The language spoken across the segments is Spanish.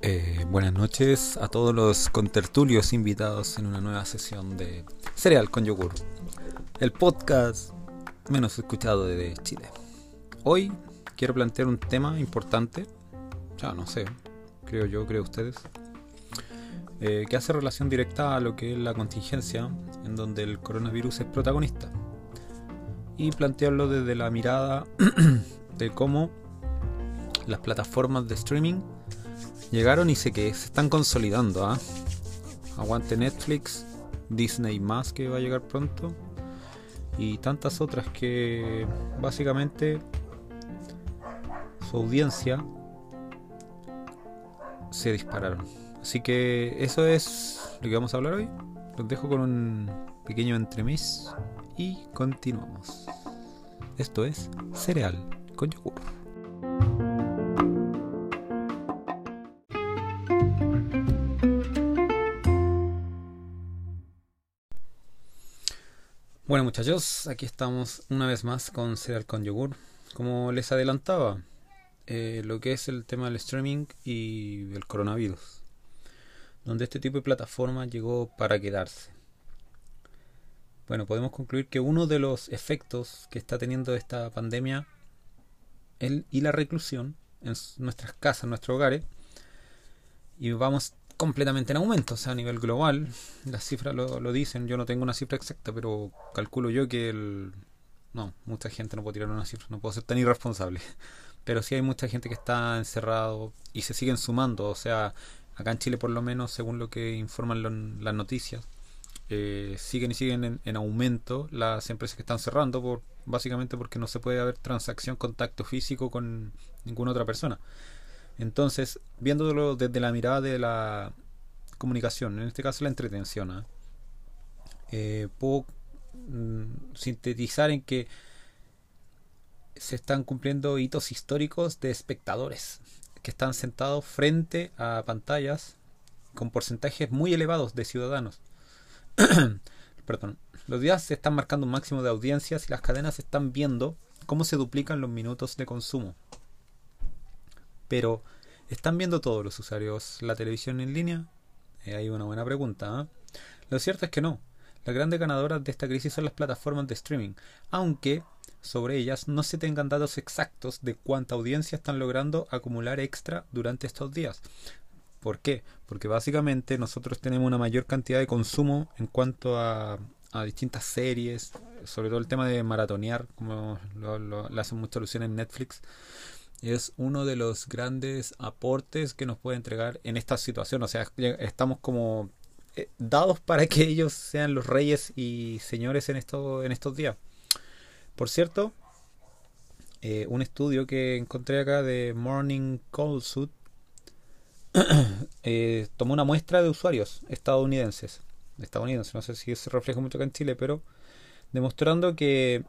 Eh, buenas noches a todos los contertulios invitados en una nueva sesión de Cereal con Yogur, el podcast menos escuchado de Chile. Hoy quiero plantear un tema importante, ya no sé, creo yo, creo ustedes, eh, que hace relación directa a lo que es la contingencia en donde el coronavirus es protagonista. Y plantearlo desde la mirada de cómo las plataformas de streaming llegaron y sé que se están consolidando. ¿ah? Aguante Netflix, Disney más que va a llegar pronto y tantas otras que básicamente su audiencia se dispararon. Así que eso es lo que vamos a hablar hoy. Los dejo con un pequeño entremés y continuamos. Esto es cereal con yogur. Bueno muchachos, aquí estamos una vez más con cereal con yogur. Como les adelantaba, eh, lo que es el tema del streaming y el coronavirus, donde este tipo de plataforma llegó para quedarse. Bueno, podemos concluir que uno de los efectos que está teniendo esta pandemia el, y la reclusión en nuestras casas, en nuestros hogares, y vamos completamente en aumento, o sea, a nivel global, las cifras lo, dicen, yo no tengo una cifra exacta, pero calculo yo que el... No, mucha gente no puede tirar una cifra, no puedo ser tan irresponsable pero sí hay mucha gente que está encerrado y se siguen sumando. O sea, acá en Chile por lo menos, según lo que informan las noticias, eh, siguen y siguen en, aumento las empresas que están cerrando, por, básicamente porque no se puede haber transacción, contacto físico con ninguna otra persona. Entonces, viéndolo desde la mirada de la comunicación, en este caso la entretención, ¿ah? eh, puedo mm, sintetizar en que se están cumpliendo hitos históricos de espectadores que están sentados frente a pantallas con porcentajes muy elevados de ciudadanos. Perdón. Los días se están marcando un máximo de audiencias y las cadenas están viendo cómo se duplican los minutos de consumo. Pero, ¿están viendo todos los usuarios la televisión en línea? Eh, hay una buena pregunta. ¿eh? Lo cierto es que no. Las grandes ganadoras de esta crisis son las plataformas de streaming, aunque sobre ellas no se tengan datos exactos de cuánta audiencia están logrando acumular extra durante estos días. ¿Por qué? Porque básicamente nosotros tenemos una mayor cantidad de consumo en cuanto a, distintas series, sobre todo el tema de maratonear, como lo, hacen mucha alusión en Netflix, es uno de los grandes aportes que nos puede entregar en esta situación. O sea, estamos como eh, dados para que ellos sean los reyes y señores en, esto, en estos días. Por cierto, eh, un estudio que encontré acá de Morning Call Suit eh, tomó una muestra de usuarios estadounidenses. Estadounidenses, no sé si se refleja mucho acá en Chile, pero demostrando que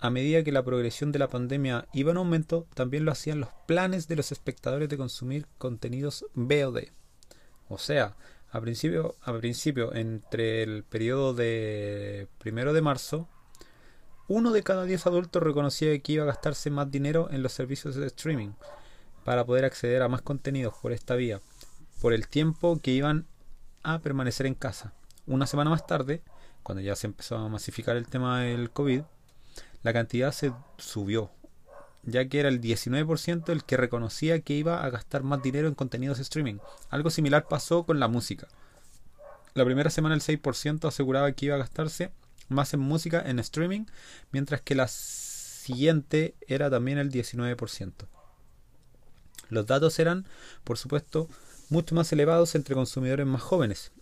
a medida que la progresión de la pandemia iba en aumento, también lo hacían los planes de los espectadores de consumir contenidos VOD. O sea, a principio, a principio entre el periodo de primero de marzo uno de cada diez adultos reconocía que iba a gastarse más dinero en los servicios de streaming para poder acceder a más contenidos por esta vía, por el tiempo que iban a permanecer en casa. Una semana más tarde, cuando ya se empezó a masificar el tema del COVID, la cantidad se subió, ya que era el 19% el que reconocía que iba a gastar más dinero en contenidos de streaming. Algo similar pasó con la música. La primera semana el 6% aseguraba que iba a gastarse más en música en streaming, mientras que la siguiente era también el 19%. Los datos eran, por supuesto, mucho más elevados entre consumidores más jóvenes.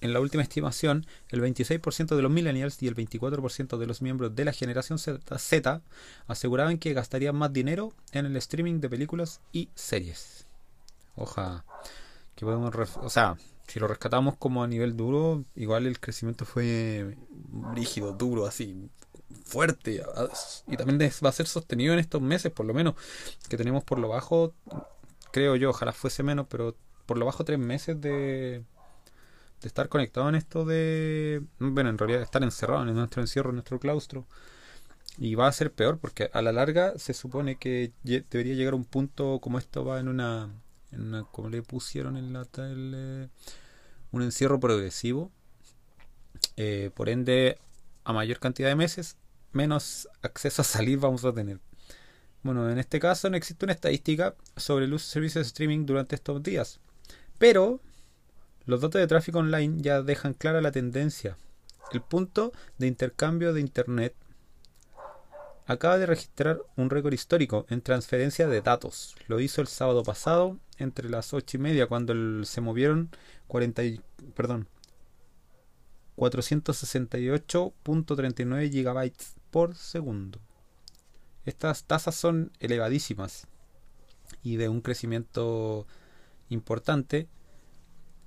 En la última estimación, el 26% de los millennials y el 24% de los miembros de la generación Z, aseguraban que gastarían más dinero en el streaming de películas y series. Oja, que podemos, o sea, si lo rescatamos como a nivel duro, igual el crecimiento fue rígido, duro, así, fuerte. Y también va a ser sostenido en estos meses, por lo menos, que tenemos por lo bajo, creo yo, ojalá fuese menos, pero por lo bajo tres meses de, de estar conectado en esto de, bueno, en realidad estar encerrado en nuestro encierro, en nuestro claustro. Y va a ser peor porque a la larga se supone que debería llegar a un punto como esto va en una, en una como le pusieron en la tele, un encierro progresivo. Eh, por ende, a mayor cantidad de meses, menos acceso a salir vamos a tener. Bueno, en este caso no existe una estadística sobre el uso de servicios de streaming durante estos días. Pero los datos de tráfico online ya dejan clara la tendencia. El punto de intercambio de Internet acaba de registrar un récord histórico en transferencia de datos. Lo hizo el sábado pasado entre las 8 y media cuando se movieron 40 perdón, 468.39 gigabytes por segundo. Estas tasas son elevadísimas y de un crecimiento importante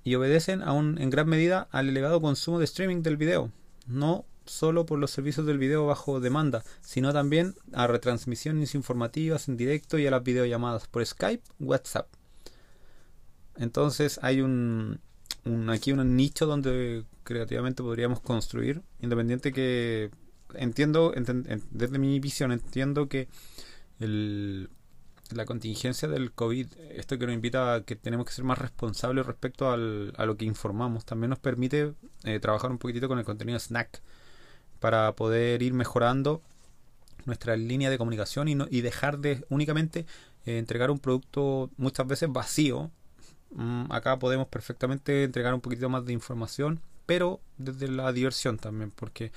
y obedecen aún en gran medida al elevado consumo de streaming del video, no solo por los servicios del video bajo demanda, sino también a retransmisiones informativas en directo y a las videollamadas por Skype, WhatsApp. Entonces hay un, aquí un nicho donde creativamente podríamos construir, independiente que entiendo, desde mi visión, entiendo que la contingencia del COVID, esto que nos invita a que tenemos que ser más responsables respecto al, a lo que informamos, también nos permite eh, trabajar un poquitito con el contenido snack para poder ir mejorando nuestra línea de comunicación y, no, y dejar de únicamente eh, entregar un producto muchas veces vacío. Mm, acá podemos perfectamente entregar un poquito más de información, pero desde la diversión también, porque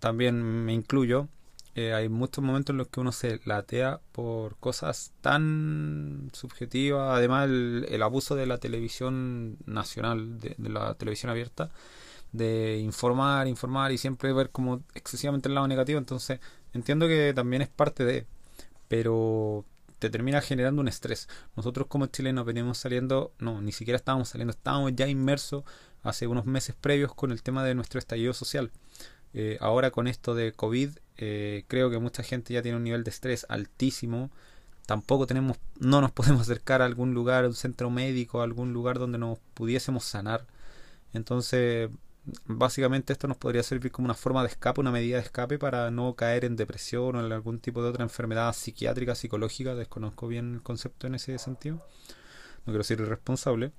también me incluyo, eh, hay muchos momentos en los que uno se latea por cosas tan subjetivas, además el, abuso de la televisión nacional, de, la televisión abierta, de informar, informar y siempre ver como excesivamente el lado negativo, entonces entiendo que también es parte de, pero te termina generando un estrés. Nosotros como chilenos venimos saliendo, no, ni siquiera estábamos saliendo, estábamos ya inmersos hace unos meses previos con el tema de nuestro estallido social. Eh, ahora con esto de COVID, eh, creo que mucha gente ya tiene un nivel de estrés altísimo. Tampoco tenemos, no nos podemos acercar a algún lugar, a un centro médico, a algún lugar donde nos pudiésemos sanar. Entonces, básicamente esto nos podría servir como una forma de escape, una medida de escape para no caer en depresión o en algún tipo de otra enfermedad psiquiátrica, psicológica. Desconozco bien el concepto en ese sentido. No quiero ser irresponsable.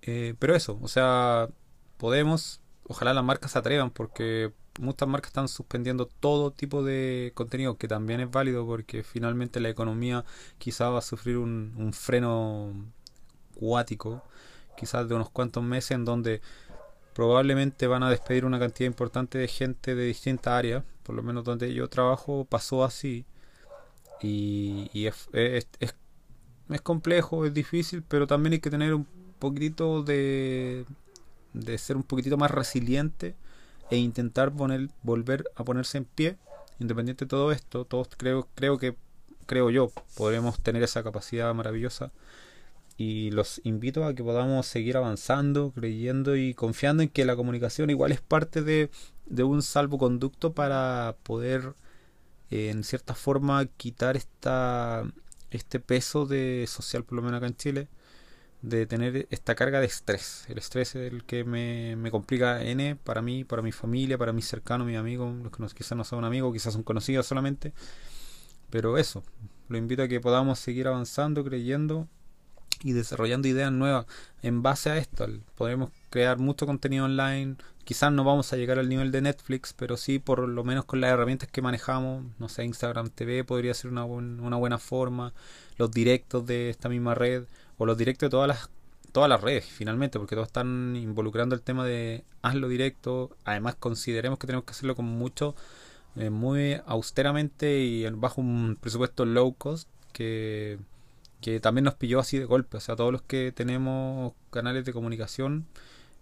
Eh, pero eso, o sea, podemos ojalá las marcas se atrevan porque muchas marcas están suspendiendo todo tipo de contenido que también es válido porque finalmente la economía quizás va a sufrir un, freno cuático quizás de unos cuantos meses en donde probablemente van a despedir una cantidad importante de gente de distintas áreas por lo menos donde yo trabajo pasó así y, es, es, es complejo es difícil pero también hay que tener un poquito de de ser un poquitito más resiliente e intentar poner, volver a ponerse en pie, independiente de todo esto, todos creo, creo que, creo yo, podremos tener esa capacidad maravillosa. Y los invito a que podamos seguir avanzando, creyendo y confiando en que la comunicación igual es parte de, de un salvoconducto para poder eh, en cierta forma quitar esta este peso de social por lo menos acá en Chile de tener esta carga de estrés. El estrés es el que me, me complica N para mí, para mi familia, para mis cercanos, mis amigos, los que quizás no son amigos, quizás son conocidos solamente. Pero eso, lo invito a que podamos seguir avanzando, creyendo y desarrollando ideas nuevas en base a esto. Podemos crear mucho contenido online. Quizás no vamos a llegar al nivel de Netflix, pero sí por lo menos con las herramientas que manejamos. No sé, Instagram TV podría ser una, una buena forma. Los directos de esta misma red o los directos de todas las todas las redes finalmente porque todos están involucrando el tema de hazlo directo. Además consideremos que tenemos que hacerlo con mucho eh, muy austeramente y bajo un presupuesto low cost que, que también nos pilló así de golpe. O sea todos los que tenemos canales de comunicación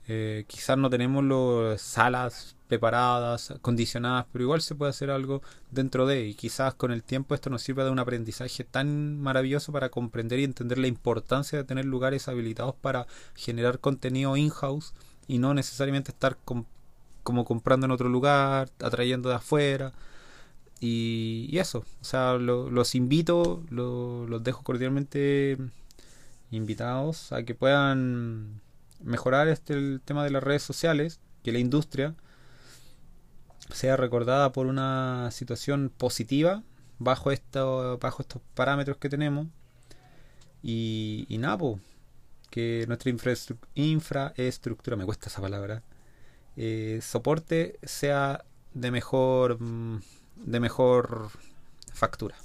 eh, quizás no tenemos las salas preparadas, condicionadas, pero igual se puede hacer algo dentro de y quizás con el tiempo esto nos sirva de un aprendizaje tan maravilloso para comprender y entender la importancia de tener lugares habilitados para generar contenido in-house y no necesariamente estar como comprando en otro lugar, atrayendo de afuera. Y, eso, o sea, los invito, los dejo cordialmente invitados a que puedan mejorar este el tema de las redes sociales, que la industria sea recordada por una situación positiva bajo, esto, bajo estos parámetros que tenemos. Y, y nada, que nuestra infraestructura, me cuesta esa palabra, eh, soporte sea de mejor, mm, de mejor factura.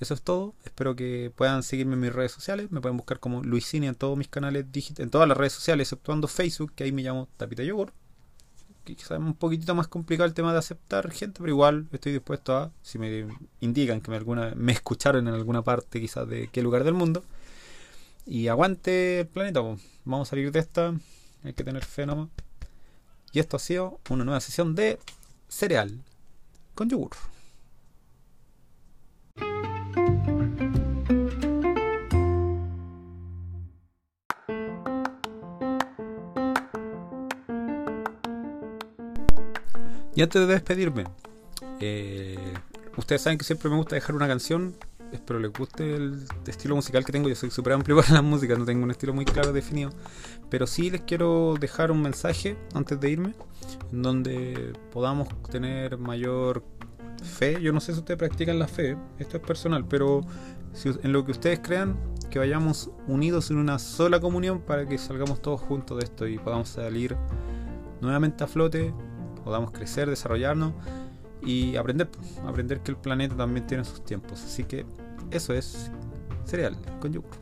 Eso es todo. Espero que puedan seguirme en mis redes sociales. Me pueden buscar como Luisini en todos mis canales en todas las redes sociales, exceptuando Facebook, que ahí me llamo Tapita Yogur. Quizás es un poquitito más complicado el tema de aceptar gente, pero igual estoy dispuesto a, si me indican que me, alguna, me escucharon en alguna parte, quizás de qué lugar del mundo. Y aguante el planeta, vamos a salir de esta. Hay que tener fe nomás. Y esto ha sido una nueva sesión de cereal con yogur. Y antes de despedirme, eh, ustedes saben que siempre me gusta dejar una canción. Espero les guste el estilo musical que tengo. Yo soy súper amplio para la música, no tengo un estilo muy claro definido. Pero sí les quiero dejar un mensaje antes de irme, en donde podamos tener mayor fe. Yo no sé si ustedes practican la fe, esto es personal, pero si, en lo que ustedes crean, que vayamos unidos en una sola comunión para que salgamos todos juntos de esto y podamos salir nuevamente a flote podamos crecer, desarrollarnos y aprender, aprender que el planeta también tiene sus tiempos. Así que eso es cereal con yogur.